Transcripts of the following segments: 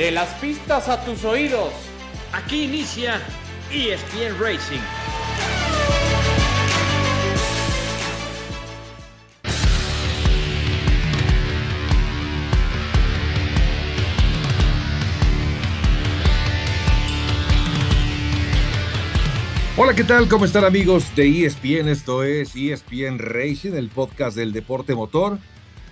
De las pistas a tus oídos. Aquí inicia ESPN Racing. Hola, ¿qué tal? ¿Cómo están amigos de ESPN? Esto es ESPN Racing, el podcast del deporte motor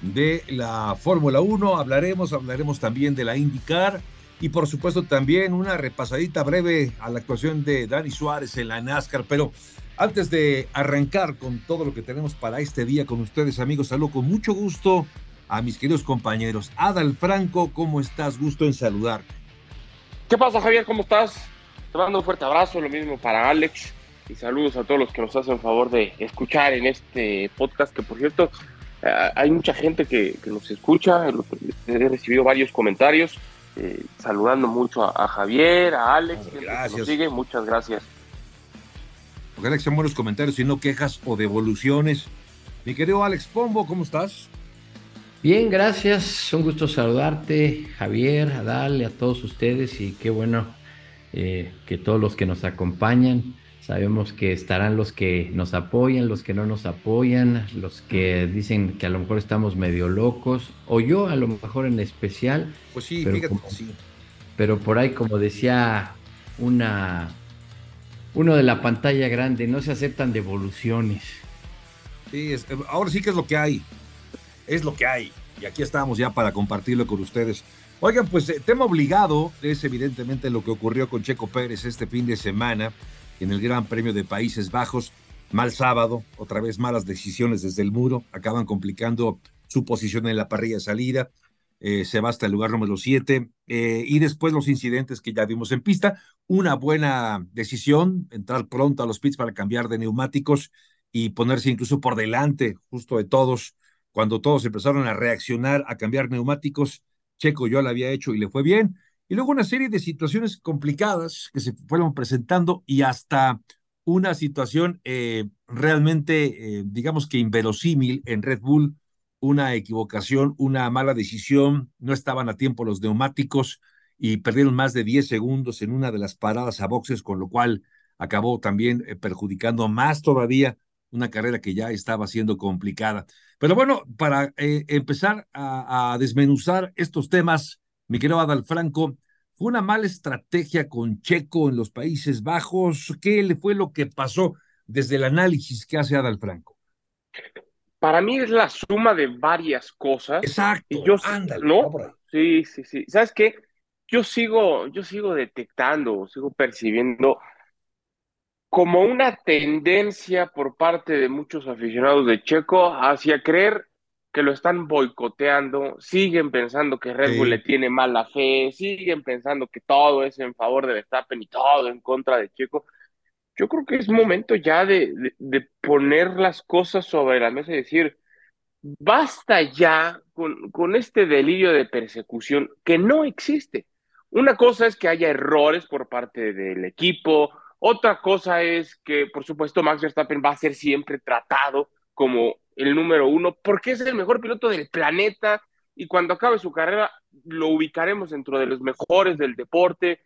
de la Fórmula 1. Hablaremos, hablaremos también de la IndyCar y por supuesto también una repasadita breve a la actuación de Dani Suárez en la NASCAR. Pero antes de arrancar con todo lo que tenemos para este día con ustedes, amigos, saludo con mucho gusto a mis queridos compañeros. Adal Franco, ¿cómo estás? Gusto en saludar. ¿Qué pasa, Javier? ¿Cómo estás? Te mando un fuerte abrazo, lo mismo para Alex y saludos a todos los que nos hacen favor de escuchar en este podcast, que por cierto, hay mucha gente que, nos escucha, he recibido varios comentarios, eh, saludando mucho a, Javier, a Alex, que nos sigue, muchas gracias. Ojalá que sean buenos comentarios y no quejas o devoluciones. Mi querido Alex Pombo, ¿cómo estás? Bien, gracias. Un gusto saludarte, Javier, a Dale, a todos ustedes y qué bueno eh, que todos los que nos acompañan, sabemos que estarán los que nos apoyan, los que no nos apoyan, los que dicen que a lo mejor estamos medio locos, o yo a lo mejor en especial. Pues sí, pero, sí. pero por ahí, como decía una uno de la pantalla grande, no se aceptan devoluciones. Sí, ahora sí que es lo que hay. Es lo que hay. Y aquí estamos ya para compartirlo con ustedes. Oigan, pues eh, tema obligado es evidentemente lo que ocurrió con Checo Pérez este fin de semana en el Gran Premio de Países Bajos. Mal sábado, otra vez malas decisiones desde el muro, acaban complicando su posición en la parrilla de salida. Eh, se va hasta el lugar número 7 eh, y después los incidentes que ya vimos en pista. Una buena decisión, entrar pronto a los pits para cambiar de neumáticos y ponerse incluso por delante justo de todos cuando todos empezaron a reaccionar a cambiar neumáticos Checo yo la había hecho y le fue bien. Y luego una serie de situaciones complicadas que se fueron presentando y hasta una situación eh, realmente, eh, digamos que inverosímil en Red Bull, una equivocación, una mala decisión, no estaban a tiempo los neumáticos y perdieron más de 10 segundos en una de las paradas a boxes, con lo cual acabó también eh, perjudicando más todavía una carrera que ya estaba siendo complicada. Pero bueno, para eh, empezar a, desmenuzar estos temas, mi querido Adal Franco, ¿fue una mala estrategia con Checo en los Países Bajos? ¿Qué le fue lo que pasó desde el análisis que hace Adal Franco? Para mí es la suma de varias cosas. Exacto. Y yo, ¿no? Sí, sí, sí. ¿Sabes qué? Yo sigo, yo sigo detectando, sigo percibiendo como una tendencia por parte de muchos aficionados de Checo hacia creer que lo están boicoteando, siguen pensando que Red Bull le tiene mala fe, siguen pensando que todo es en favor de Verstappen y todo en contra de Checo. Yo creo que es momento ya de, de, poner las cosas sobre la mesa y decir, basta ya con, con este delirio de persecución que no existe. Una cosa es que haya errores por parte del equipo, otra cosa es que, por supuesto, Max Verstappen va a ser siempre tratado como el número uno, porque es el mejor piloto del planeta y cuando acabe su carrera lo ubicaremos dentro de los mejores del deporte.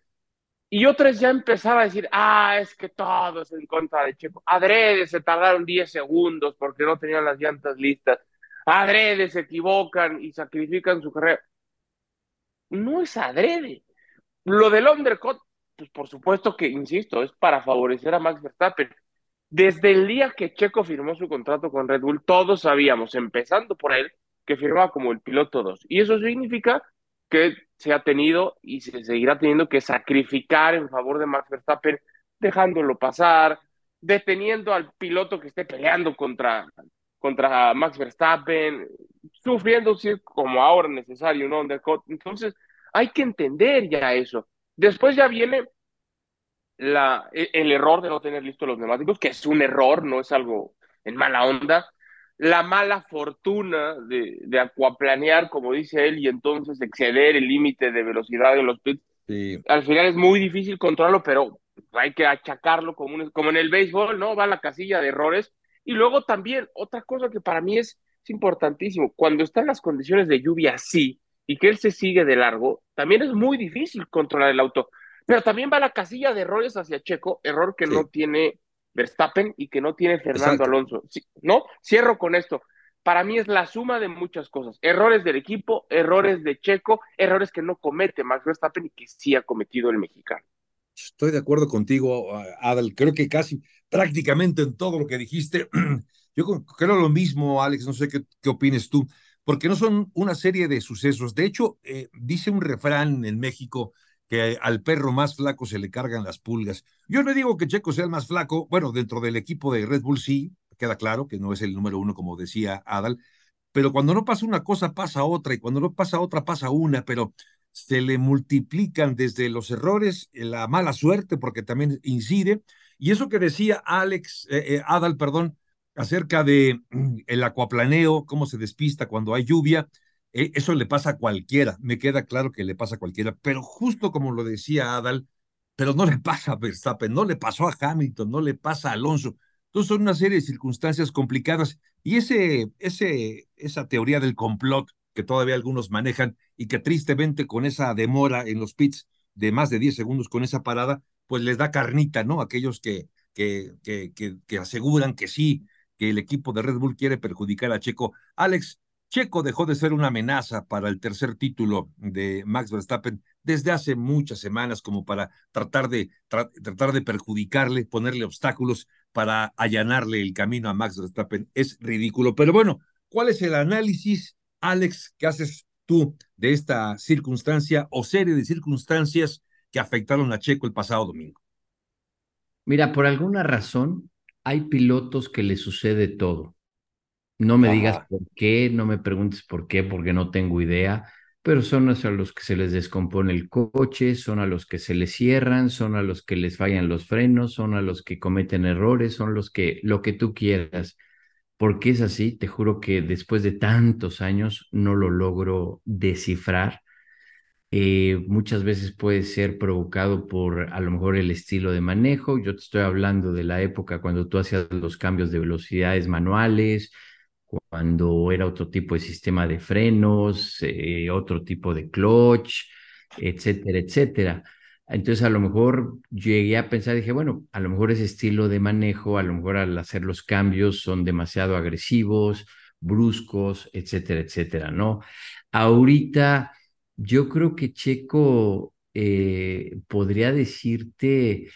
Y otra es ya empezar a decir, ah, es que todo es en contra de Checo. Adrede se tardaron 10 segundos porque no tenían las llantas listas. Adrede se equivocan y sacrifican su carrera. No es adrede. Lo del undercut pues por supuesto que, insisto, es para favorecer a Max Verstappen. Desde el día que Checo firmó su contrato con Red Bull, todos sabíamos, empezando por él, que firmaba como el piloto 2. Y eso significa que se ha tenido y se seguirá teniendo que sacrificar en favor de Max Verstappen, dejándolo pasar, deteniendo al piloto que esté peleando contra, contra Max Verstappen, sufriendo como ahora necesario un undercut. Entonces, hay que entender ya eso. Después ya viene la, e, el error de no tener listos los neumáticos, que es un error, no es algo en mala onda. La mala fortuna de, de acuaplanear, como dice él, y entonces exceder el límite de velocidad en los pits. Al final es muy difícil controlarlo, pero hay que achacarlo como, como en el béisbol, ¿no? Va a la casilla de errores. Y luego también, otra cosa que para mí es, es importantísimo, cuando están las condiciones de lluvia así, y que él se sigue de largo, también es muy difícil controlar el auto. Pero también va la casilla de errores hacia Checo, error que no tiene Verstappen y que no tiene Fernando Alonso. ¿No? Cierro con esto. Para mí es la suma de muchas cosas. Errores del equipo, errores de Checo, errores que no comete Max Verstappen y que sí ha cometido el mexicano. Estoy de acuerdo contigo, Adal. Creo que casi prácticamente en todo lo que dijiste. Yo creo lo mismo, Alex. No sé qué, qué opines tú, porque no son una serie de sucesos. De hecho, eh, dice un refrán en México que al perro más flaco se le cargan las pulgas. Yo no digo que Checo sea el más flaco, bueno, dentro del equipo de Red Bull sí, queda claro que no es el número uno, como decía Adal, pero cuando no pasa una cosa, pasa otra, y cuando no pasa otra, pasa una, pero se le multiplican desde los errores, la mala suerte, porque también incide, y eso que decía Alex, eh, eh, Adal, perdón, acerca de mm, el acuaplaneo, cómo se despista cuando hay lluvia, eso le pasa a cualquiera, me queda claro que le pasa a cualquiera, pero justo como lo decía Adal, pero no le pasa a Verstappen, no le pasó a Hamilton, no le pasa a Alonso. Entonces son una serie de circunstancias complicadas y ese, ese, esa teoría del complot que todavía algunos manejan y que tristemente con esa demora en los pits de más de 10 segundos con esa parada, pues les da carnita, ¿no? Aquellos que, que, que, que, que aseguran que sí, que el equipo de Red Bull quiere perjudicar a Checo. Alex, Checo dejó de ser una amenaza para el tercer título de Max Verstappen desde hace muchas semanas como para tratar de, tratar de perjudicarle, ponerle obstáculos para allanarle el camino a Max Verstappen. Es ridículo. Pero bueno, ¿cuál es el análisis, Alex, que haces tú de esta circunstancia o serie de circunstancias que afectaron a Checo el pasado domingo? Mira, por alguna razón hay pilotos que le sucede todo no me digas por qué, no me preguntes por qué, porque no tengo idea, pero son a los que se les descompone el coche, son a los que se les cierran, son a los que les fallan los frenos, son a los que cometen errores, son los que, lo que tú quieras. Porque es así, te juro que después de tantos años no lo logro descifrar. Eh, muchas veces puede ser provocado por a lo mejor el estilo de manejo. Yo te estoy hablando de la época cuando tú hacías los cambios de velocidades manuales, cuando era otro tipo de sistema de frenos, eh, otro tipo de clutch, etcétera, etcétera. Entonces a lo mejor llegué a pensar, dije, bueno, a lo mejor ese estilo de manejo, a lo mejor al hacer los cambios son demasiado agresivos, bruscos, etcétera, etcétera, ¿no? Ahorita yo creo que Checo eh, podría decirte,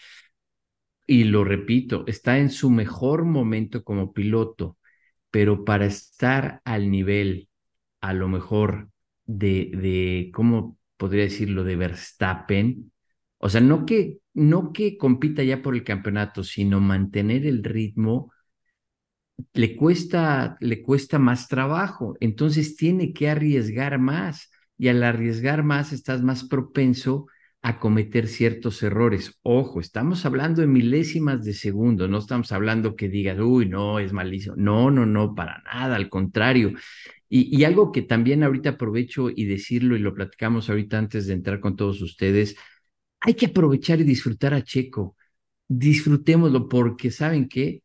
y lo repito, está en su mejor momento como piloto pero para estar al nivel, a lo mejor, de, de ¿cómo podría decirlo?, de Verstappen, o sea, no que, no que compita ya por el campeonato, sino mantener el ritmo, le cuesta, le cuesta más trabajo, entonces tiene que arriesgar más, y al arriesgar más estás más propenso a cometer ciertos errores. Ojo, estamos hablando de milésimas de segundo, no estamos hablando que digas, uy, no, es malísimo. No, no, no, para nada, al contrario. Y, algo que también ahorita aprovecho y decirlo y lo platicamos ahorita antes de entrar con todos ustedes, hay que aprovechar y disfrutar a Checo. Disfrutémoslo porque saben que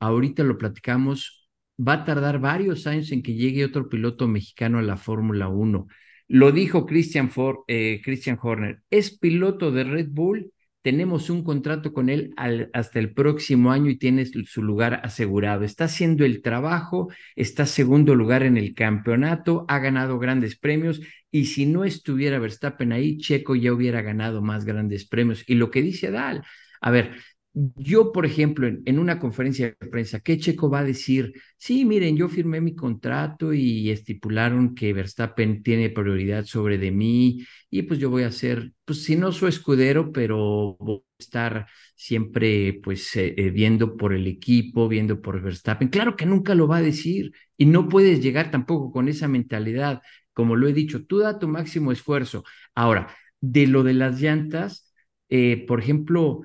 ahorita lo platicamos, va a tardar varios años en que llegue otro piloto mexicano a la Fórmula 1 lo dijo Christian, eh, Christian Horner, es piloto de Red Bull, tenemos un contrato con él hasta el próximo año y tiene su lugar asegurado. Está haciendo el trabajo, está segundo lugar en el campeonato, ha ganado grandes premios y si no estuviera Verstappen ahí, Checo ya hubiera ganado más grandes premios. Y lo que dice Dal, a ver, yo, por ejemplo, en, una conferencia de prensa, ¿qué Checo va a decir? Sí, miren, yo firmé mi contrato y estipularon que Verstappen tiene prioridad sobre de mí y pues yo voy a ser, pues si no su escudero, pero voy a estar siempre pues eh, eh, viendo por el equipo, viendo por Verstappen. Claro que nunca lo va a decir y no puedes llegar tampoco con esa mentalidad. Como lo he dicho, tú da tu máximo esfuerzo. Ahora, de lo de las llantas, eh, por ejemplo,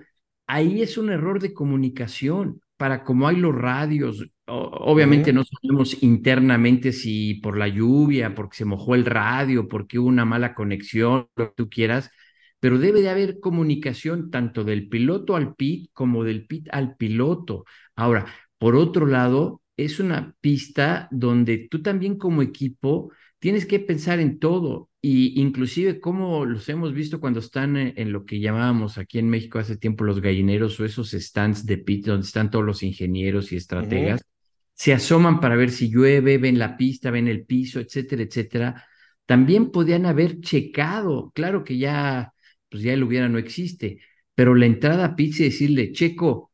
ahí es un error de comunicación. Para como hay los radios, obviamente no sabemos internamente si por la lluvia, porque se mojó el radio, porque hubo una mala conexión, lo que tú quieras, pero debe de haber comunicación tanto del piloto al pit como del pit al piloto. Ahora, por otro lado, es una pista donde tú también como equipo tienes que pensar en todo y inclusive como los hemos visto cuando están en, lo que llamábamos aquí en México hace tiempo los gallineros o esos stands de pit donde están todos los ingenieros y estrategas, se asoman para ver si llueve, ven la pista, ven el piso, etcétera, etcétera. También podían haber checado, claro que ya, pues ya el hubiera no existe, pero la entrada a pits y decirle, Checo,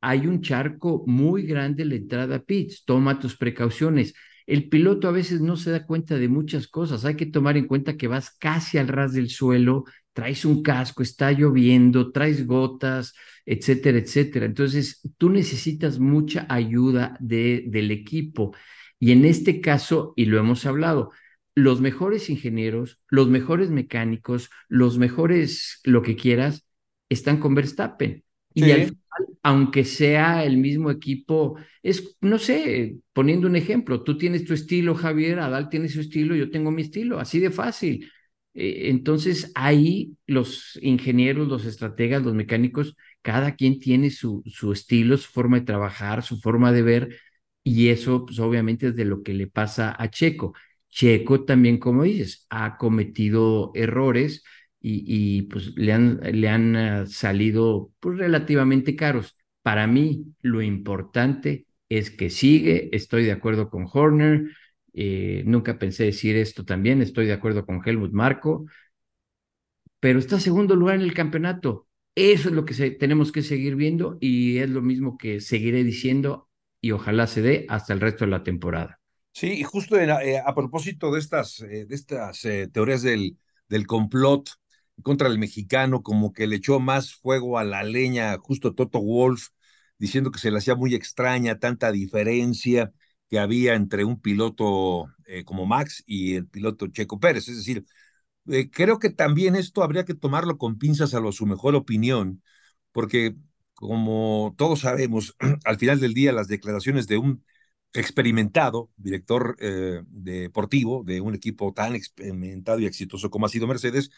hay un charco muy grande en la entrada a pits, toma tus precauciones el piloto a veces no se da cuenta de muchas cosas. Hay que tomar en cuenta que vas casi al ras del suelo, traes un casco, está lloviendo, traes gotas, etcétera, etcétera. Entonces, tú necesitas mucha ayuda de, del equipo. Y en este caso, y lo hemos hablado, los mejores ingenieros, los mejores mecánicos, los mejores, lo que quieras, están con Verstappen. Y al final, aunque sea el mismo equipo, es, no sé, poniendo un ejemplo, tú tienes tu estilo, Javier, Adal tiene su estilo, yo tengo mi estilo, así de fácil. Eh, entonces, ahí los ingenieros, los estrategas, los mecánicos, cada quien tiene su, su estilo, su forma de trabajar, su forma de ver, y eso, pues obviamente es de lo que le pasa a Checo. Checo también, como dices, ha cometido errores, y, pues le han, le han ah, salido pues, relativamente caros. Para mí, lo importante es que sigue, estoy de acuerdo con Horner, eh, nunca pensé decir esto también, estoy de acuerdo con Helmut Marco, pero está segundo lugar en el campeonato. Eso es lo que tenemos que seguir viendo y es lo mismo que seguiré diciendo y ojalá se dé hasta el resto de la temporada. Sí, y justo eh, a propósito de estas, eh, de estas teorías del, del complot, contra el mexicano, como que le echó más fuego a la leña justo Toto Wolf, diciendo que se le hacía muy extraña tanta diferencia que había entre un piloto eh, como Max y el piloto Checo Pérez. Es decir, eh, creo que también esto habría que tomarlo con pinzas a su mejor opinión, porque como todos sabemos, al final del día las declaraciones de un experimentado director eh, deportivo de un equipo tan experimentado y exitoso como ha sido Mercedes,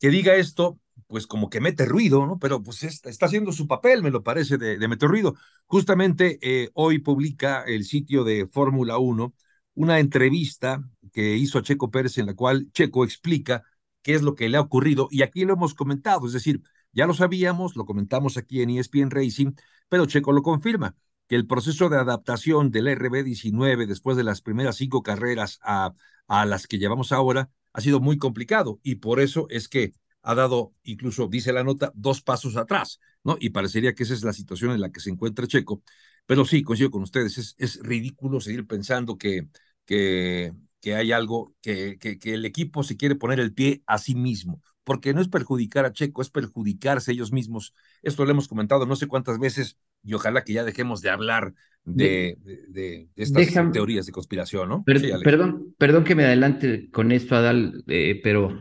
que diga esto, pues como que mete ruido, ¿no? Pero pues está, haciendo su papel, me lo parece, de, de meter ruido. Justamente eh, hoy publica el sitio de Fórmula 1 una entrevista que hizo a Checo Pérez en la cual Checo explica qué es lo que le ha ocurrido y aquí lo hemos comentado, es decir, ya lo sabíamos, lo comentamos aquí en ESPN Racing, pero Checo lo confirma, que el proceso de adaptación del RB19 después de las primeras cinco carreras a, a las que llevamos ahora ha sido muy complicado y por eso es que ha dado, incluso dice la nota, dos pasos atrás, ¿no? Y parecería que esa es la situación en la que se encuentra Checo. Pero sí, coincido con ustedes, es, ridículo seguir pensando que, que, que hay algo, que, que, que el equipo se quiere poner el pie a sí mismo, porque no es perjudicar a Checo, es perjudicarse ellos mismos. Esto lo hemos comentado no sé cuántas veces y ojalá que ya dejemos de hablar de, de, estas teorías de conspiración, ¿no? perdón, perdón que me adelante con esto, Adal, eh, pero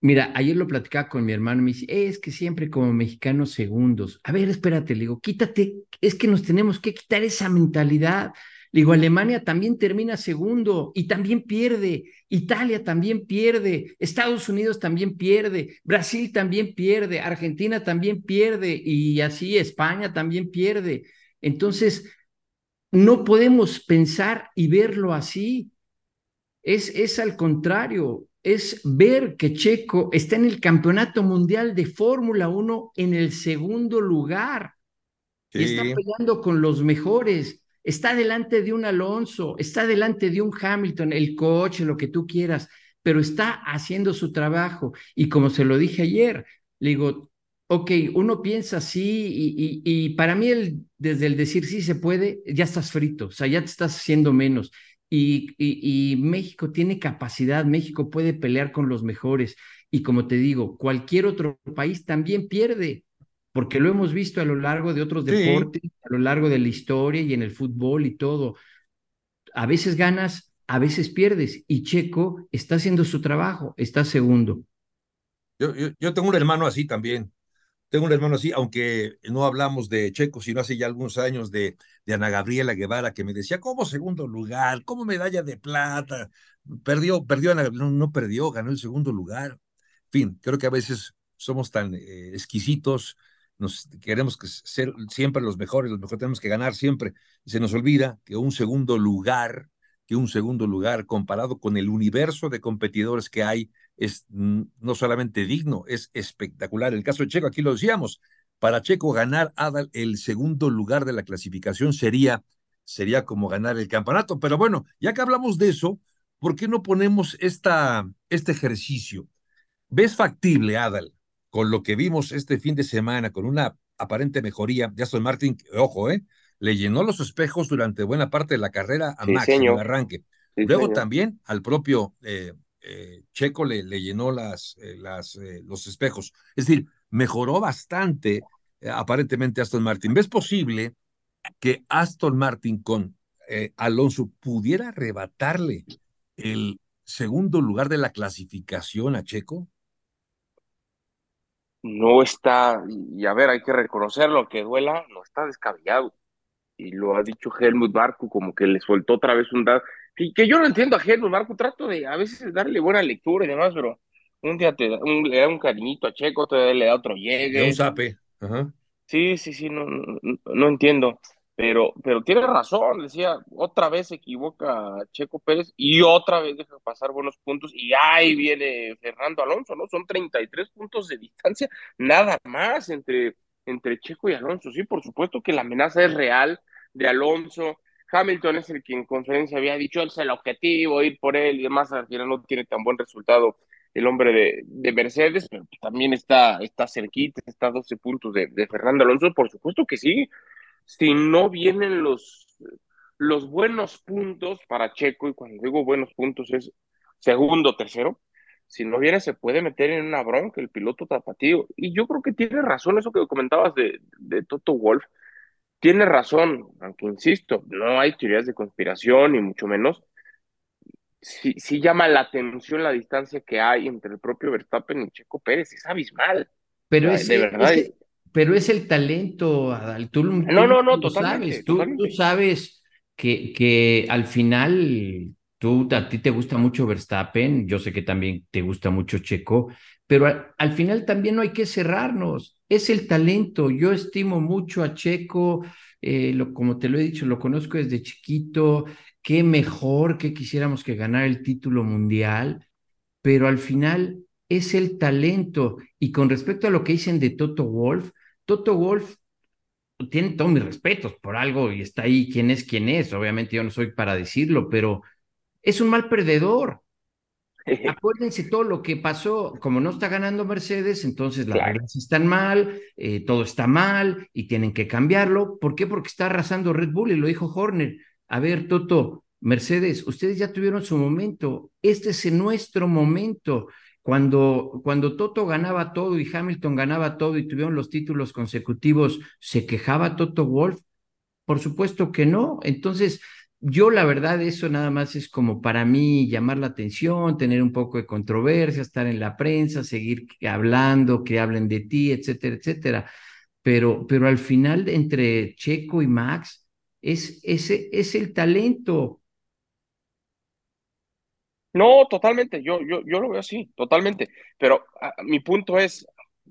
mira, ayer lo platicaba con mi hermano, me dice, es que siempre como mexicanos segundos. A ver, espérate, le digo, quítate, es que nos tenemos que quitar esa mentalidad. Le digo, Alemania también termina segundo y también pierde, Italia también pierde, Estados Unidos también pierde, Brasil también pierde, Argentina también pierde y así España también pierde. Entonces, no podemos pensar y verlo así. Es, es al contrario, es ver que Checo está en el Campeonato Mundial de Fórmula 1 en el segundo lugar. Y está peleando con los mejores está delante de un Alonso, está delante de un Hamilton, el coche, lo que tú quieras, pero está haciendo su trabajo. Y como se lo dije ayer, le digo, ok, uno piensa sí, y, para mí el, desde el decir sí se puede, ya estás frito, o sea, ya te estás haciendo menos. Y, y, México tiene capacidad, México puede pelear con los mejores. Y como te digo, cualquier otro país también pierde porque lo hemos visto a lo largo de otros deportes, a lo largo de la historia y en el fútbol y todo. A veces ganas, a veces pierdes, y Checo está haciendo su trabajo, está segundo. Yo, yo, tengo un hermano así también. Tengo un hermano así, aunque no hablamos de Checo, sino hace ya algunos años de, de Ana Gabriela Guevara, que me decía, ¿cómo segundo lugar? ¿Cómo medalla de plata? Perdió, perdió Ana no, no perdió, ganó el segundo lugar. En fin, creo que a veces somos tan eh, exquisitos nos queremos que ser siempre los mejores, los mejores tenemos que ganar siempre. Se nos olvida que un segundo lugar, que un segundo lugar comparado con el universo de competidores que hay es no solamente digno, es espectacular. El caso de Checo, aquí lo decíamos, para Checo ganar Adal el segundo lugar de la clasificación sería, sería como ganar el campeonato. Pero bueno, ya que hablamos de eso, ¿por qué no ponemos esta, este ejercicio? ¿Ves factible, Adal, con lo que vimos este fin de semana, con una aparente mejoría de Aston Martin, ojo, ¿eh? le llenó los espejos durante buena parte de la carrera a Max en el arranque. Luego también al propio eh, eh, Checo le, le, llenó las, eh, las, los espejos. Es decir, mejoró bastante aparentemente Aston Martin. ¿Ves posible que Aston Martin con Alonso pudiera arrebatarle el segundo lugar de la clasificación a Checo? No está, y a ver, hay que reconocerlo, que duela, no está descabellado. Y lo ha dicho Helmut Marco, como que le soltó otra vez un dado. Que, que, yo no entiendo a Helmut Marco, trato de a veces darle buena lectura y demás, pero un día te un, le da un cariñito a Checo, otro día le da otro llegue. un zape. Ajá. Sí, sí, sí, no, no, no entiendo. Pero, pero tiene razón, decía, otra vez se equivoca Checo Pérez y otra vez deja pasar buenos puntos y ahí viene Fernando Alonso, ¿no? Son 33 puntos de distancia, nada más entre, entre Checo y Alonso. Sí, por supuesto que la amenaza es real de Alonso. Hamilton es el que en conferencia había dicho, es el objetivo, ir por él y demás, al final no tiene tan buen resultado el hombre de, de Mercedes, pero también está, está cerquita, está a 12 puntos de, de Fernando Alonso, por supuesto que sí si no vienen los, los buenos puntos para Checo, y cuando digo buenos puntos es segundo, tercero, si no viene se puede meter en una bronca el piloto tapatío. Y yo creo que tiene razón eso que comentabas de, de Toto Wolf. Tiene razón, aunque insisto, no hay teorías de conspiración ni mucho menos. Sí, sí llama la atención la distancia que hay entre el propio Verstappen y Checo Pérez, es abismal. Pero es, de verdad, pero es el talento, Adal. Tú, no, no, no, tú sabes. Tú, sabes que, que al final tú, a ti te gusta mucho Verstappen, yo sé que también te gusta mucho Checo, pero al, final también no hay que cerrarnos. Es el talento. Yo estimo mucho a Checo, eh, lo, como te lo he dicho, lo conozco desde chiquito. Qué mejor que quisiéramos que ganara el título mundial, pero al final es el talento. Y con respecto a lo que dicen de Toto Wolf, Toto Wolf tiene todos mis respetos por algo y está ahí quién es quién es. Obviamente yo no soy para decirlo, pero es un mal perdedor. Acuérdense todo lo que pasó, como no está ganando Mercedes, entonces las reglas están mal, eh, todo está mal y tienen que cambiarlo. ¿Por qué? Porque está arrasando Red Bull y lo dijo Horner. A ver, Toto, Mercedes, ustedes ya tuvieron su momento, este es nuestro momento. Cuando, cuando Toto ganaba todo y Hamilton ganaba todo y tuvieron los títulos consecutivos, ¿se quejaba Toto Wolf? Por supuesto que no. Entonces, yo la verdad, eso nada más es como para mí llamar la atención, tener un poco de controversia, estar en la prensa, seguir hablando, que hablen de ti, etcétera, etcétera. Pero, pero al final, entre Checo y Max, es, ese es el talento. No, totalmente, yo, yo, yo lo veo así, totalmente. Pero ah, mi punto es,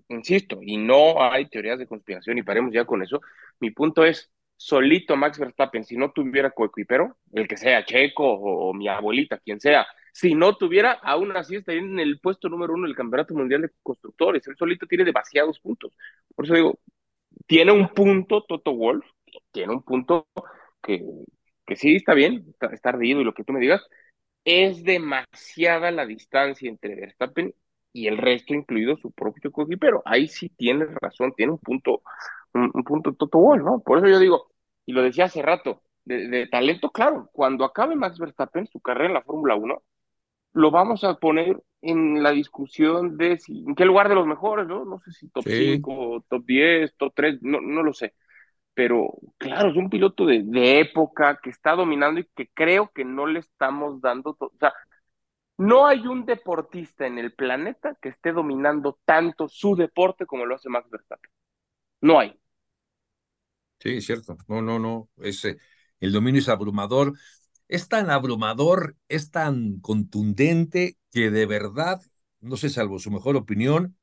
insisto, y no hay teorías de conspiración y paremos ya con eso. Mi punto es, solito Max Verstappen, si no tuviera coequipero, el que sea Checo o, mi abuelita, quien sea, si no tuviera, aún así estaría en el puesto número uno del Campeonato Mundial de Constructores. Él solito tiene demasiados puntos. Por eso digo, tiene un punto Toto Wolf, tiene un punto que, que sí está bien, está, está ardido y lo que tú me digas, es demasiada la distancia entre Verstappen y el resto, incluido su propio pero Ahí sí tienes razón, tiene un punto, un, punto Toto Wolff, ¿no? Por eso yo digo, y lo decía hace rato, de, talento, claro, cuando acabe Max Verstappen su carrera en la Fórmula 1, lo vamos a poner en la discusión de si, en qué lugar de los mejores, ¿no? No sé si top 5, top 10, top 3, no, no lo sé pero claro, es un piloto de, época que está dominando y que creo que no le estamos dando, o sea, no hay un deportista en el planeta que esté dominando tanto su deporte como lo hace Max Verstappen. No hay. Sí, cierto. No, no, no. Ese, el dominio es abrumador. Es tan abrumador, es tan contundente que de verdad, no sé, salvo su mejor opinión,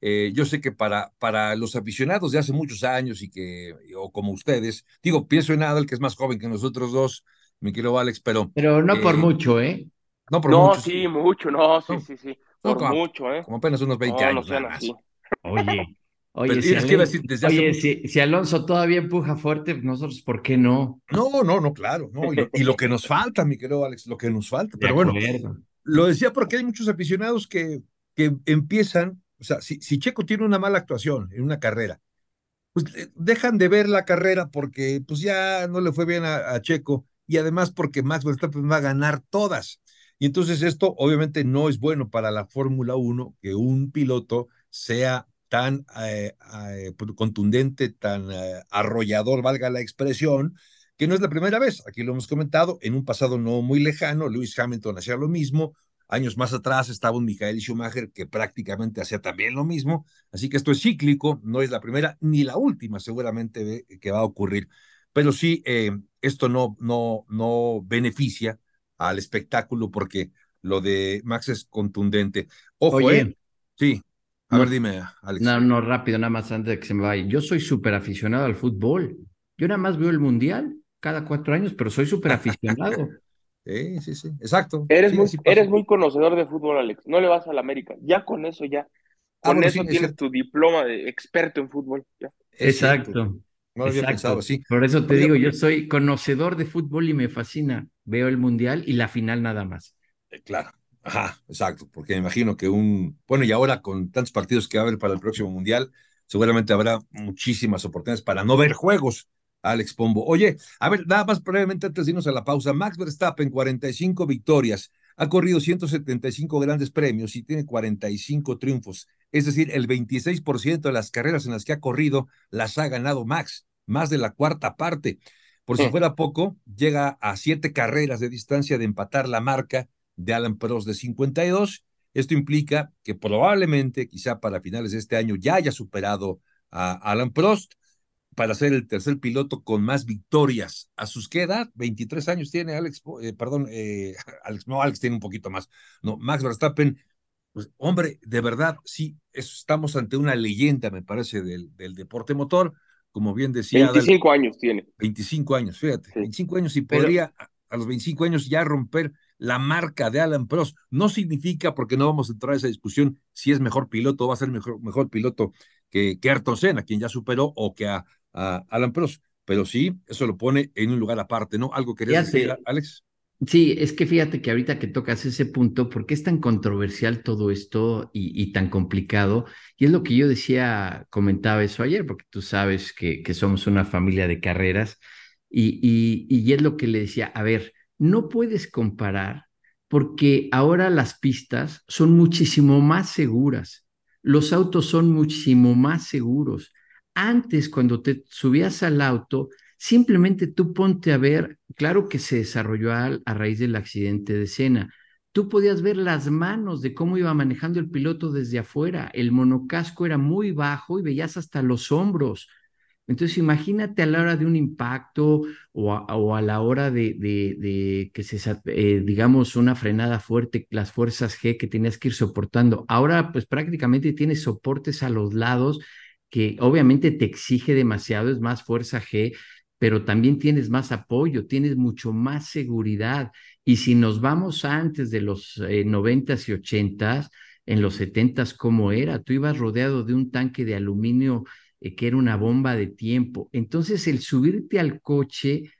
Eh, yo sé que para, para los aficionados de hace muchos años y que, o como ustedes, digo, pienso en Adal, que es más joven que nosotros dos, mi querido Alex, pero... Pero no por mucho, ¿eh? No por mucho. No, sí, mucho, no, sí, sí, sí. Por mucho, ¿eh? Como apenas unos 20 años. Oye, Oye, si, Alonso, todavía empuja fuerte, nosotros, ¿por qué no? No, no, no, claro, no. Y lo, que nos falta, mi querido Alex, lo que nos falta. Pero bueno, lo decía porque hay muchos aficionados que, que empiezan, o sea, si, si Checo tiene una mala actuación en una carrera, pues dejan de ver la carrera porque pues ya no le fue bien a, Checo y además porque Max Verstappen va a ganar todas. Y entonces esto obviamente no es bueno para la Fórmula 1 que un piloto sea tan eh, eh, pues, contundente, tan eh, arrollador, valga la expresión, que no es la primera vez. Aquí lo hemos comentado, en un pasado no muy lejano, Lewis Hamilton hacía lo mismo. Años más atrás estaba un Michael Schumacher que prácticamente hacía también lo mismo. Así que esto es cíclico, no es la primera ni la última seguramente que va a ocurrir. Pero sí, esto no, no, no beneficia al espectáculo porque lo de Max es contundente. Ojo, Oye, sí. A ver, dime, Alex. No, no, rápido, nada más antes de que se me vaya. Yo soy súper aficionado al fútbol. Yo nada más veo el Mundial cada cuatro años, pero soy súper aficionado. sí, sí, sí, exacto. Eres, muy, eres muy conocedor de fútbol, Alex. No le vas a la América. Ya con eso, ya. Ah, con eso tienes tu diploma de experto en fútbol. Exacto. No lo había pensado, sí. Por eso te digo, yo soy conocedor de fútbol y me fascina. Veo el Mundial y la final nada más. Eh, claro. Ajá, exacto, porque me imagino que un, bueno, y ahora con tantos partidos que va a haber para el próximo Mundial, seguramente habrá muchísimas oportunidades para no ver juegos, Alex Pombo. Oye, a ver, nada más brevemente antes de irnos a la pausa, Max Verstappen, 45 victorias, ha corrido 175 grandes premios y tiene 45 triunfos, es decir, el 26% de las carreras en las que ha corrido las ha ganado Max, más de la cuarta parte. Por si fuera poco, llega a siete carreras de distancia de empatar la marca de Alan Prost de 52. Esto implica que probablemente, quizá para finales de este año, ya haya superado a Alan Prost para ser el tercer piloto con más victorias. ¿A sus qué edad? 23 años tiene Alex, eh, perdón, eh, Alex, no, Alex tiene un poquito más. No, Max Verstappen, pues, hombre, de verdad, sí, estamos ante una leyenda, me parece, del, del deporte motor. Como bien decía. 25 años tiene. 25 años, fíjate, 25 años y podría a los 25 años ya romper la marca de Alan Prost. No significa, porque no vamos a entrar a esa discusión, si es mejor piloto o va a ser mejor, mejor piloto que, que Ayrton Senna, quien ya superó, o que a, Alan Prost. Pero sí, eso lo pone en un lugar aparte, ¿no? ¿Algo querías decir, Alex? Sí, es que fíjate que ahorita que tocas ese punto, ¿por qué es tan controversial todo esto y, tan complicado? Y es lo que yo decía, comentaba eso ayer, porque tú sabes que, que somos una familia de carreras, y, y, y es lo que le decía, a ver, no puedes comparar porque ahora las pistas son muchísimo más seguras, los autos son muchísimo más seguros. Antes, cuando te subías al auto, simplemente tú ponte a ver, claro que se desarrolló a, raíz del accidente de escena, tú podías ver las manos de cómo iba manejando el piloto desde afuera, el monocasco era muy bajo y veías hasta los hombros, entonces, imagínate a la hora de un impacto o a, la hora de, que se, eh, digamos, una frenada fuerte, las fuerzas G que tenías que ir soportando. Ahora, pues prácticamente tienes soportes a los lados que obviamente te exige demasiado, es más fuerza G, pero también tienes más apoyo, tienes mucho más seguridad. Y si nos vamos antes de los eh, noventas y ochentas, en los setentas, ¿cómo era? Tú ibas rodeado de un tanque de aluminio eh, que era una bomba de tiempo. Entonces, el subirte al coche,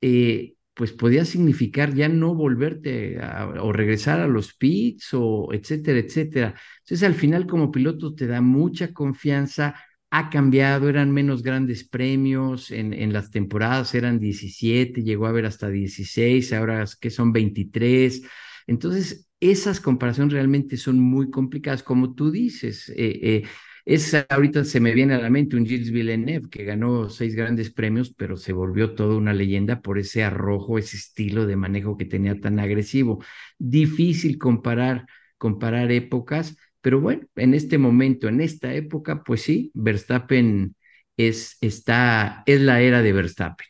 eh, pues podía significar ya no volverte o regresar a los pits o etcétera, etcétera. Entonces, al final, como piloto, te da mucha confianza. Ha cambiado, eran menos grandes premios, en, en las temporadas eran 17, llegó a haber hasta 16, ahora que son 23. Entonces, esas comparaciones realmente son muy complicadas, como tú dices. Eh, es ahorita se me viene a la mente un Gilles Villeneuve que ganó seis grandes premios, pero se volvió toda una leyenda por ese arrojo, ese estilo de manejo que tenía tan agresivo. Difícil comparar, comparar épocas, pero bueno, en este momento, en esta época, pues sí, Verstappen es, está, es la era de Verstappen.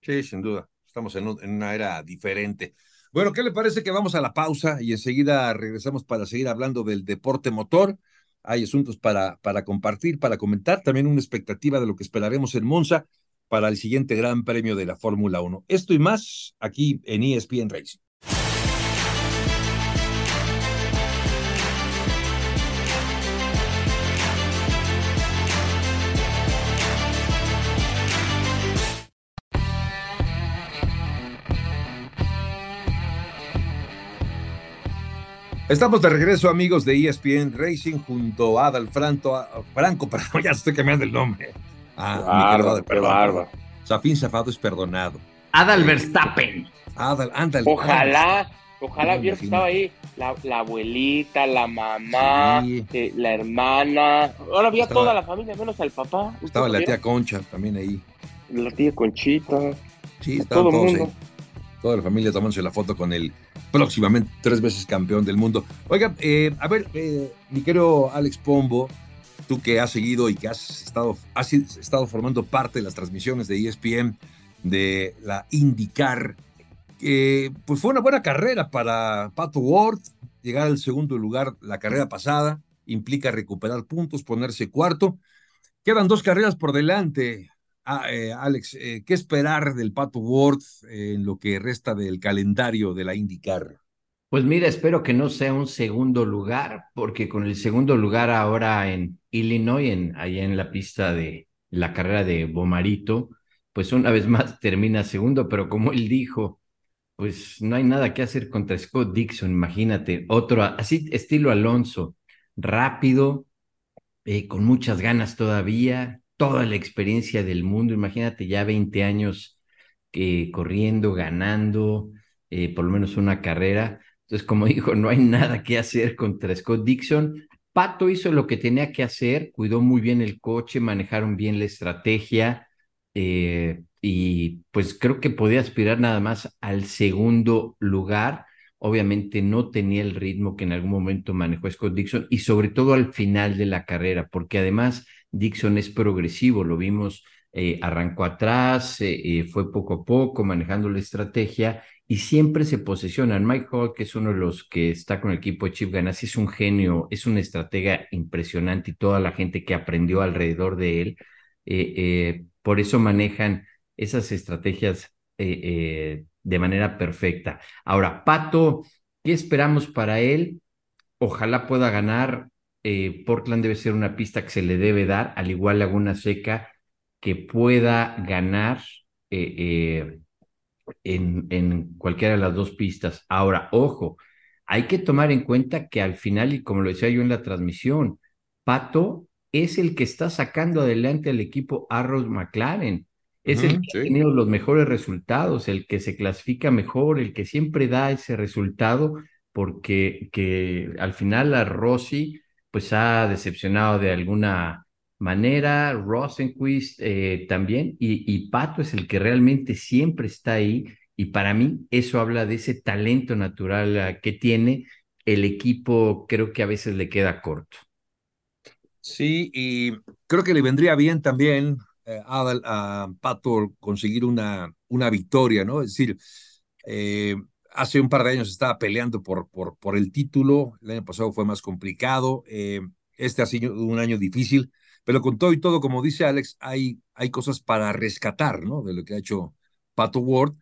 Sí, sin duda. Estamos en, una era diferente. Bueno, ¿qué le parece que vamos a la pausa y enseguida regresamos para seguir hablando del deporte motor? hay asuntos para, para compartir, para comentar, también una expectativa de lo que esperaremos en Monza para el siguiente Gran Premio de la Fórmula 1. Esto y más aquí en ESPN Racing. Estamos de regreso, amigos de ESPN Racing, junto a Adal Franco, Franco, perdón, ya estoy cambiando el nombre. Ah, mi querido Safín Zafado es perdonado. Adal Verstappen. Adal, ándale. Ojalá, ojalá hubiera estado ahí la, abuelita, la mamá, eh, la hermana. Ahora había toda la familia, menos al papá. Estaba la tía Concha también ahí. La tía Conchita. Sí, estaba todo el mundo. Toda la familia tomándose la foto con el próximamente tres veces campeón del mundo. Oiga, eh, a ver, eh, mi querido Alex Pombo, tú que has seguido y que has estado, has estado formando parte de las transmisiones de ESPN de la IndyCar, pues fue una buena carrera para Pato Ward, llegar al segundo lugar la carrera pasada, implica recuperar puntos, ponerse cuarto. Quedan dos carreras por delante. Ah, eh, Alex, eh, ¿qué esperar del Pato Ward en lo que resta del calendario de la IndyCar? Pues mira, espero que no sea un segundo lugar, porque con el segundo lugar ahora en Illinois, en, allá en la pista de la carrera de Bomarito, pues una vez más termina segundo, pero como él dijo, pues no hay nada que hacer contra Scott Dixon, imagínate, otro, así estilo Alonso, rápido, eh, con muchas ganas todavía, toda la experiencia del mundo, imagínate ya 20 años eh, corriendo, ganando, eh, por lo menos una carrera. Entonces, como dijo, no hay nada que hacer contra Scott Dixon. Pato hizo lo que tenía que hacer, cuidó muy bien el coche, manejaron bien la estrategia eh, y pues creo que podía aspirar nada más al segundo lugar. Obviamente no tenía el ritmo que en algún momento manejó Scott Dixon y sobre todo al final de la carrera, porque además Dixon es progresivo, lo vimos, eh, arrancó atrás, eh, eh, fue poco a poco manejando la estrategia y siempre se posesionan. Mike Hall, que es uno de los que está con el equipo de Chip Ganassi, es un genio, es una estratega impresionante y toda la gente que aprendió alrededor de él, por eso manejan esas estrategias de manera perfecta. Ahora, Pato, ¿qué esperamos para él? Ojalá pueda ganar eh, Portland debe ser una pista que se le debe dar, al igual Laguna Seca, que pueda ganar eh, eh, en, en cualquiera de las dos pistas. Ahora, ojo, hay que tomar en cuenta que al final, y como lo decía yo en la transmisión, Pato es el que está sacando adelante al equipo Arrows McLaren. Es el que ha tenido los mejores resultados, el que se clasifica mejor, el que siempre da ese resultado, porque que al final a Rossi pues ha decepcionado de alguna manera, Rosenquist eh, también, y, Pato es el que realmente siempre está ahí, y para mí eso habla de ese talento natural ah, que tiene, el equipo creo que a veces le queda corto. Sí, y creo que le vendría bien también eh, a, Pato conseguir una, una victoria, ¿no? Es decir, eh, hace un par de años estaba peleando por, por, por el título, el año pasado fue más complicado, eh, este ha sido un año difícil, pero con todo y todo, como dice Alex, hay, hay cosas para rescatar, ¿no? De lo que ha hecho Pato Ward,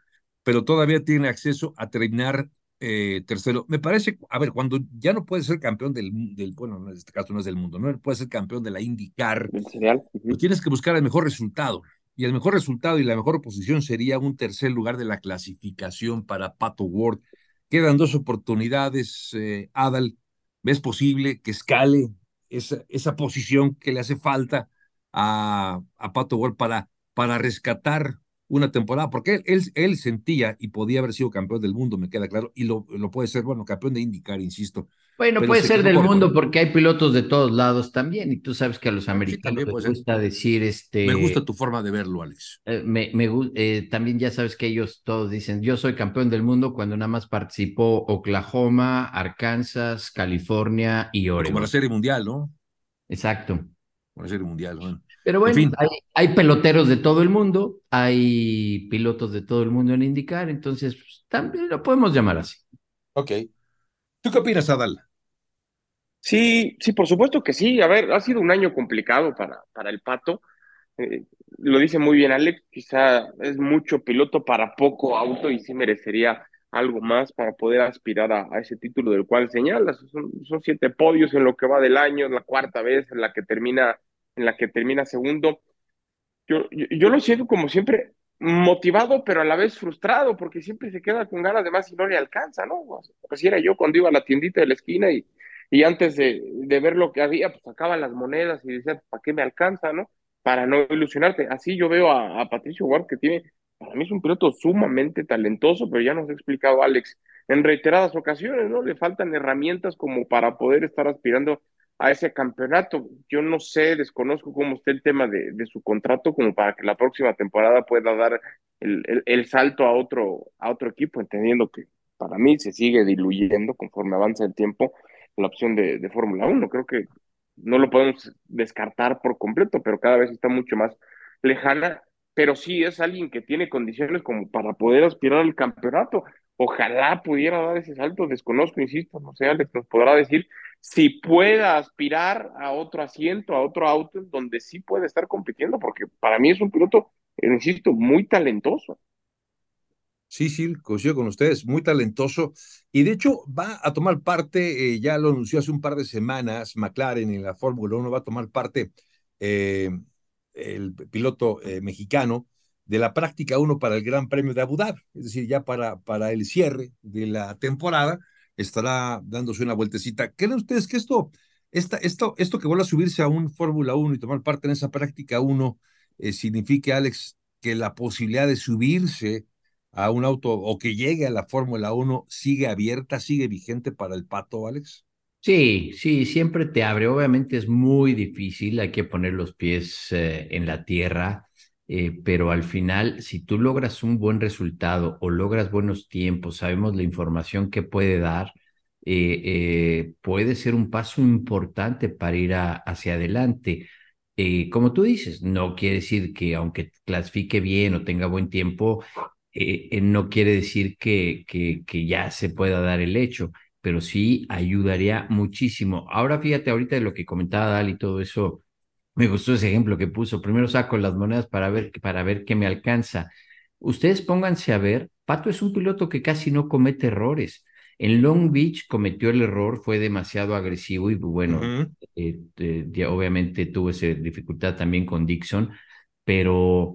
pero todavía tiene acceso a terminar eh, tercero. Me parece, a ver, cuando ya no puede ser campeón del, del, bueno, en este caso no es del mundo, no puede ser campeón de la IndyCar, pues tienes que buscar el mejor resultado y el mejor resultado y la mejor posición sería un tercer lugar de la clasificación para Pato Ward. Quedan dos oportunidades, eh, Adal. ¿Ves posible que escale esa, esa posición que le hace falta a, a Pato Ward para, para rescatar una temporada, porque él, él, sentía y podía haber sido campeón del mundo, me queda claro, y lo, lo puede ser, bueno, campeón de indicar, insisto. Bueno, puede ser del mundo porque hay pilotos de todos lados también, y tú sabes que a los americanos les gusta decir este. Me gusta tu forma de verlo, Alex. Eh, me, me eh, también ya sabes que ellos todos dicen, yo soy campeón del mundo cuando nada más participó Oklahoma, Arkansas, California y Oregon. Como la serie mundial, ¿no? Exacto. Como la serie mundial, ¿no? Pero bueno, hay, peloteros de todo el mundo, hay pilotos de todo el mundo en indicar, entonces pues, también lo podemos llamar así. Ok. ¿Tú qué opinas, Adal? Sí, sí, por supuesto que sí. A ver, ha sido un año complicado para, para el Pato. Eh, lo dice muy bien Alex, quizá es mucho piloto para poco auto y sí merecería algo más para poder aspirar a, ese título del cual señalas. Son, son, siete podios en lo que va del año, es la cuarta vez en la que termina, en la que termina segundo. Yo, yo, lo siento como siempre motivado, pero a la vez frustrado, porque siempre se queda con ganas de más y no le alcanza, ¿no? Así era yo cuando iba a la tiendita de la esquina y, y antes de, de ver lo que había, pues sacaba las monedas y decía, ¿para qué me alcanza, no? Para no ilusionarte. Así yo veo a, a Patricio Ward, que tiene, para mí es un piloto sumamente talentoso, pero ya nos ha explicado Alex en reiteradas ocasiones, ¿no? Le faltan herramientas como para poder estar aspirando a ese campeonato. Yo no sé, desconozco cómo está el tema de, de su contrato, como para que la próxima temporada pueda dar el, el, el, salto a otro, a otro equipo, entendiendo que para mí se sigue diluyendo conforme avanza el tiempo la opción de, de Fórmula 1. Creo que no lo podemos descartar por completo, pero cada vez está mucho más lejana. Pero sí es alguien que tiene condiciones como para poder aspirar al campeonato. Ojalá pudiera dar ese salto, desconozco, insisto, no sé, Alex nos podrá decir si pueda aspirar a otro asiento, a otro auto donde sí puede estar compitiendo, porque para mí es un piloto, insisto, muy talentoso. Sí, sí, coincido con ustedes, muy talentoso. Y de hecho va a tomar parte, eh, ya lo anunció hace un par de semanas, McLaren en la Fórmula 1 va a tomar parte eh, el piloto eh, mexicano de la práctica 1 para el Gran Premio de Abu Dhabi. Es decir, ya para, para el cierre de la temporada estará dándose una vueltecita. ¿Creen ustedes que esto, esta, esto, esto que vuelva a subirse a un Fórmula 1 y tomar parte en esa práctica 1 signifique, Alex, que la posibilidad de subirse a un auto o que llegue a la Fórmula 1 sigue abierta, sigue vigente para el pato, Alex? Sí, sí, siempre te abre. Obviamente es muy difícil, hay que poner los pies eh, en la tierra, eh, pero al final, si tú logras un buen resultado o logras buenos tiempos, sabemos la información que puede dar, eh, puede ser un paso importante para ir hacia adelante. como tú dices, no quiere decir que aunque clasifique bien o tenga buen tiempo, eh, eh, no quiere decir que, que, que, ya se pueda dar el hecho, pero sí ayudaría muchísimo. Ahora fíjate ahorita de lo que comentaba Dal y todo eso, me gustó ese ejemplo que puso. Primero saco las monedas para ver, para ver qué me alcanza. Ustedes pónganse a ver, Pato es un piloto que casi no comete errores. En Long Beach cometió el error, fue demasiado agresivo y bueno, eh, obviamente tuvo esa dificultad también con Dixon, pero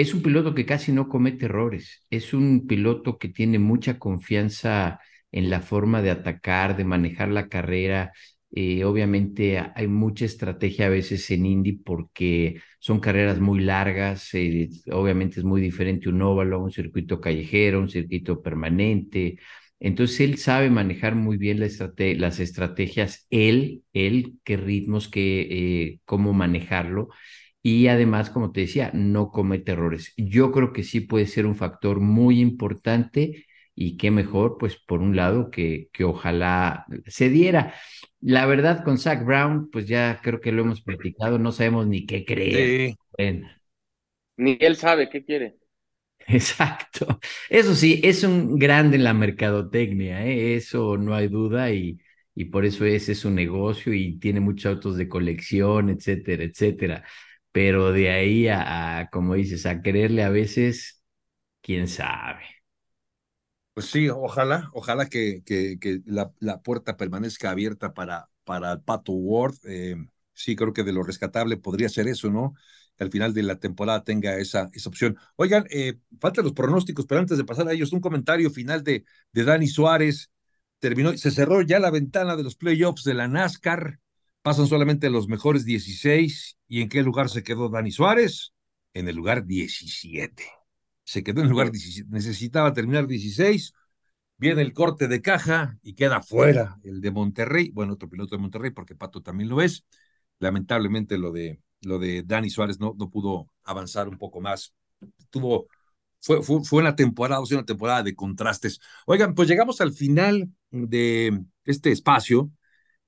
es un piloto que casi no comete errores, es un piloto que tiene mucha confianza en la forma de atacar, de manejar la carrera. Eh, obviamente hay mucha estrategia a veces en Indy porque son carreras muy largas, eh, obviamente es muy diferente un óvalo, un circuito callejero, un circuito permanente. Entonces él sabe manejar muy bien las estrategias, él, él, qué ritmos, qué, eh, cómo manejarlo y además, como te decía, no comete errores. Yo creo que sí puede ser un factor muy importante y qué mejor, pues por un lado, que, que ojalá se diera. La verdad, con Zach Brown, pues ya creo que lo hemos platicado, no sabemos ni qué creer. Ni él sabe qué quiere. Exacto. Eso sí, es un grande en la mercadotecnia, ¿eh? eso no hay duda y, y por eso ese es su negocio y tiene muchos autos de colección, etcétera, etcétera pero de ahí a, como dices, a creerle a veces, quién sabe. Pues sí, ojalá, ojalá que, que, que la, la, puerta permanezca abierta para, para el Pato Ward. Eh, sí, creo que de lo rescatable podría ser eso, ¿no? Que al final de la temporada tenga esa, esa opción. Oigan, eh, faltan los pronósticos, pero antes de pasar a ellos, un comentario final de, de Dani Suárez. Terminó, se cerró ya la ventana de los playoffs de la NASCAR. Pasan solamente los mejores 16. ¿Y en qué lugar se quedó Dani Suárez? En el lugar 17. Se quedó en el lugar 17. Necesitaba terminar 16. Viene el corte de caja y queda fuera el de Monterrey. Bueno, otro piloto de Monterrey, porque Pato también lo es. Lamentablemente lo de, lo de Dani Suárez no, no pudo avanzar un poco más. Tuvo, fue, fue, fue una temporada, fue una temporada de contrastes. Oigan, pues llegamos al final de este espacio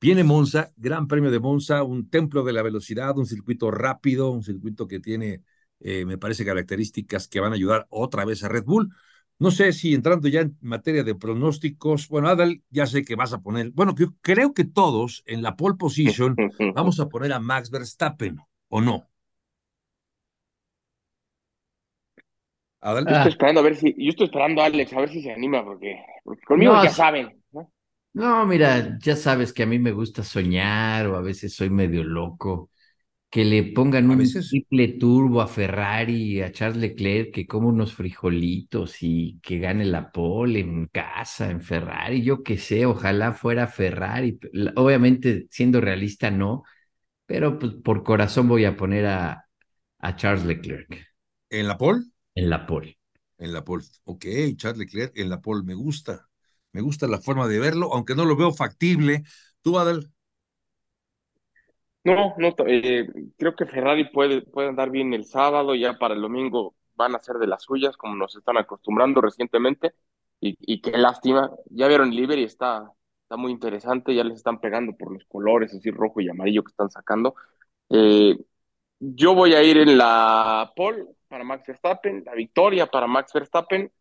Viene Monza, Gran Premio de Monza, un templo de la velocidad, un circuito rápido, un circuito que tiene, eh, me parece, características que van a ayudar otra vez a Red Bull. No sé si entrando ya en materia de pronósticos, bueno, Adal, ya sé que vas a poner, bueno, yo creo que todos en la pole position vamos a poner a Max Verstappen, ¿o no? Adal. Yo estoy esperando a ver si, yo estoy esperando a Alex a ver si se anima, porque, conmigo ya saben. ¿No? mira, ya sabes que a mí me gusta soñar o a veces soy medio loco que le pongan un triple turbo a Ferrari, a Charles Leclerc, que come unos frijolitos y que gane la pole en casa, en Ferrari, yo qué sé, ojalá fuera Ferrari. Obviamente, siendo realista, no, pero pues, por corazón voy a poner a, a Charles Leclerc. ¿En la pole? En la pole. En la pole. Ok, Charles Leclerc en la pole, me gusta. Me gusta la forma de verlo, aunque no lo veo factible. ¿Tú, Adel? No, no, eh, creo que Ferrari puede, puede andar bien el sábado, ya para el domingo van a ser de las suyas, como nos están acostumbrando recientemente, y, qué lástima, ya vieron el y está, está muy interesante, ya les están pegando por los colores así rojo y amarillo que están sacando. Eh, yo voy a ir en la pole para Max Verstappen, la victoria para Max Verstappen.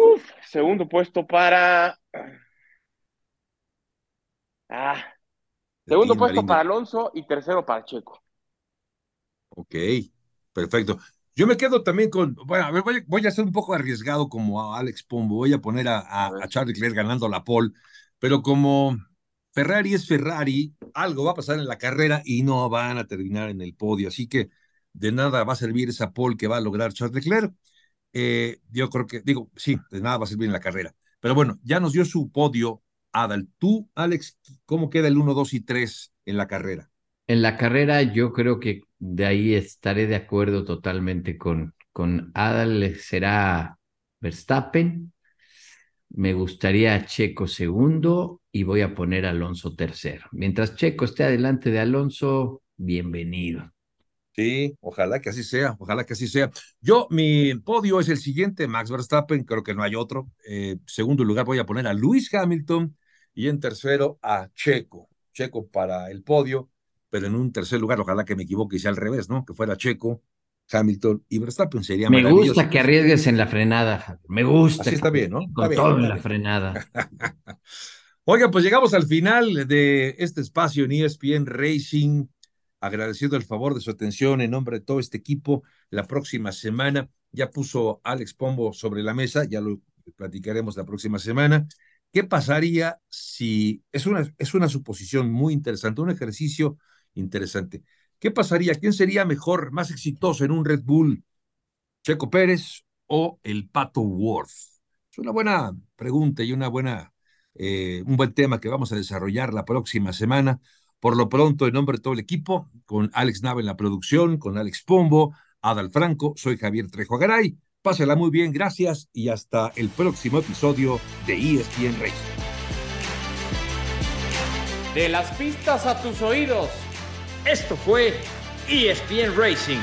Uf, segundo puesto para... Ah, Segundo puesto para Alonso y tercero para Checo. Ok, perfecto. Yo me quedo también con, bueno, a ver, voy, a ser un poco arriesgado como a Alex Pombo, voy a poner a, a, Charles Leclerc ganando la pole, pero como Ferrari es Ferrari, algo va a pasar en la carrera y no van a terminar en el podio, así que de nada va a servir esa pole que va a lograr Charles Leclerc. Eh, yo creo que, digo, sí, de nada va a servir en la carrera. Pero bueno, ya nos dio su podio Adal. Tú, Alex, ¿cómo queda el 1, 2 y 3 en la carrera? En la carrera yo creo que de ahí estaré de acuerdo totalmente con, con Adal. Será Verstappen. Me gustaría Checo segundo y voy a poner Alonso tercero. Mientras Checo esté adelante de Alonso, bienvenido. Sí, ojalá que así sea, ojalá que así sea. Yo, mi podio es el siguiente, Max Verstappen, creo que no hay otro. Eh, segundo lugar voy a poner a Lewis Hamilton y en tercero a Checo. Checo para el podio, pero en un tercer lugar, ojalá que me equivoque y sea al revés, ¿no? Que fuera Checo, Hamilton y Verstappen sería Me gusta que arriesgues en la frenada, me gusta. Así está bien, ¿no? Con todo en la frenada. Oiga, pues llegamos al final de este espacio en ESPN Racing agradeciendo el favor de su atención en nombre de todo este equipo. La próxima semana ya puso Alex Pombo sobre la mesa, ya lo platicaremos la próxima semana. ¿Qué pasaría si, es una, es una suposición muy interesante, un ejercicio interesante. ¿Qué pasaría? ¿Quién sería mejor, más exitoso en un Red Bull? ¿Checo Pérez o el Pato Worth? Es una buena pregunta y una buena, eh, un buen tema que vamos a desarrollar la próxima semana. Por lo pronto, en nombre de todo el equipo, con Alex Nava en la producción, con Alex Pombo, Adal Franco, soy Javier Trejo Garay. Pásela muy bien, gracias y hasta el próximo episodio de ESPN Racing. De las pistas a tus oídos. Esto fue ESPN Racing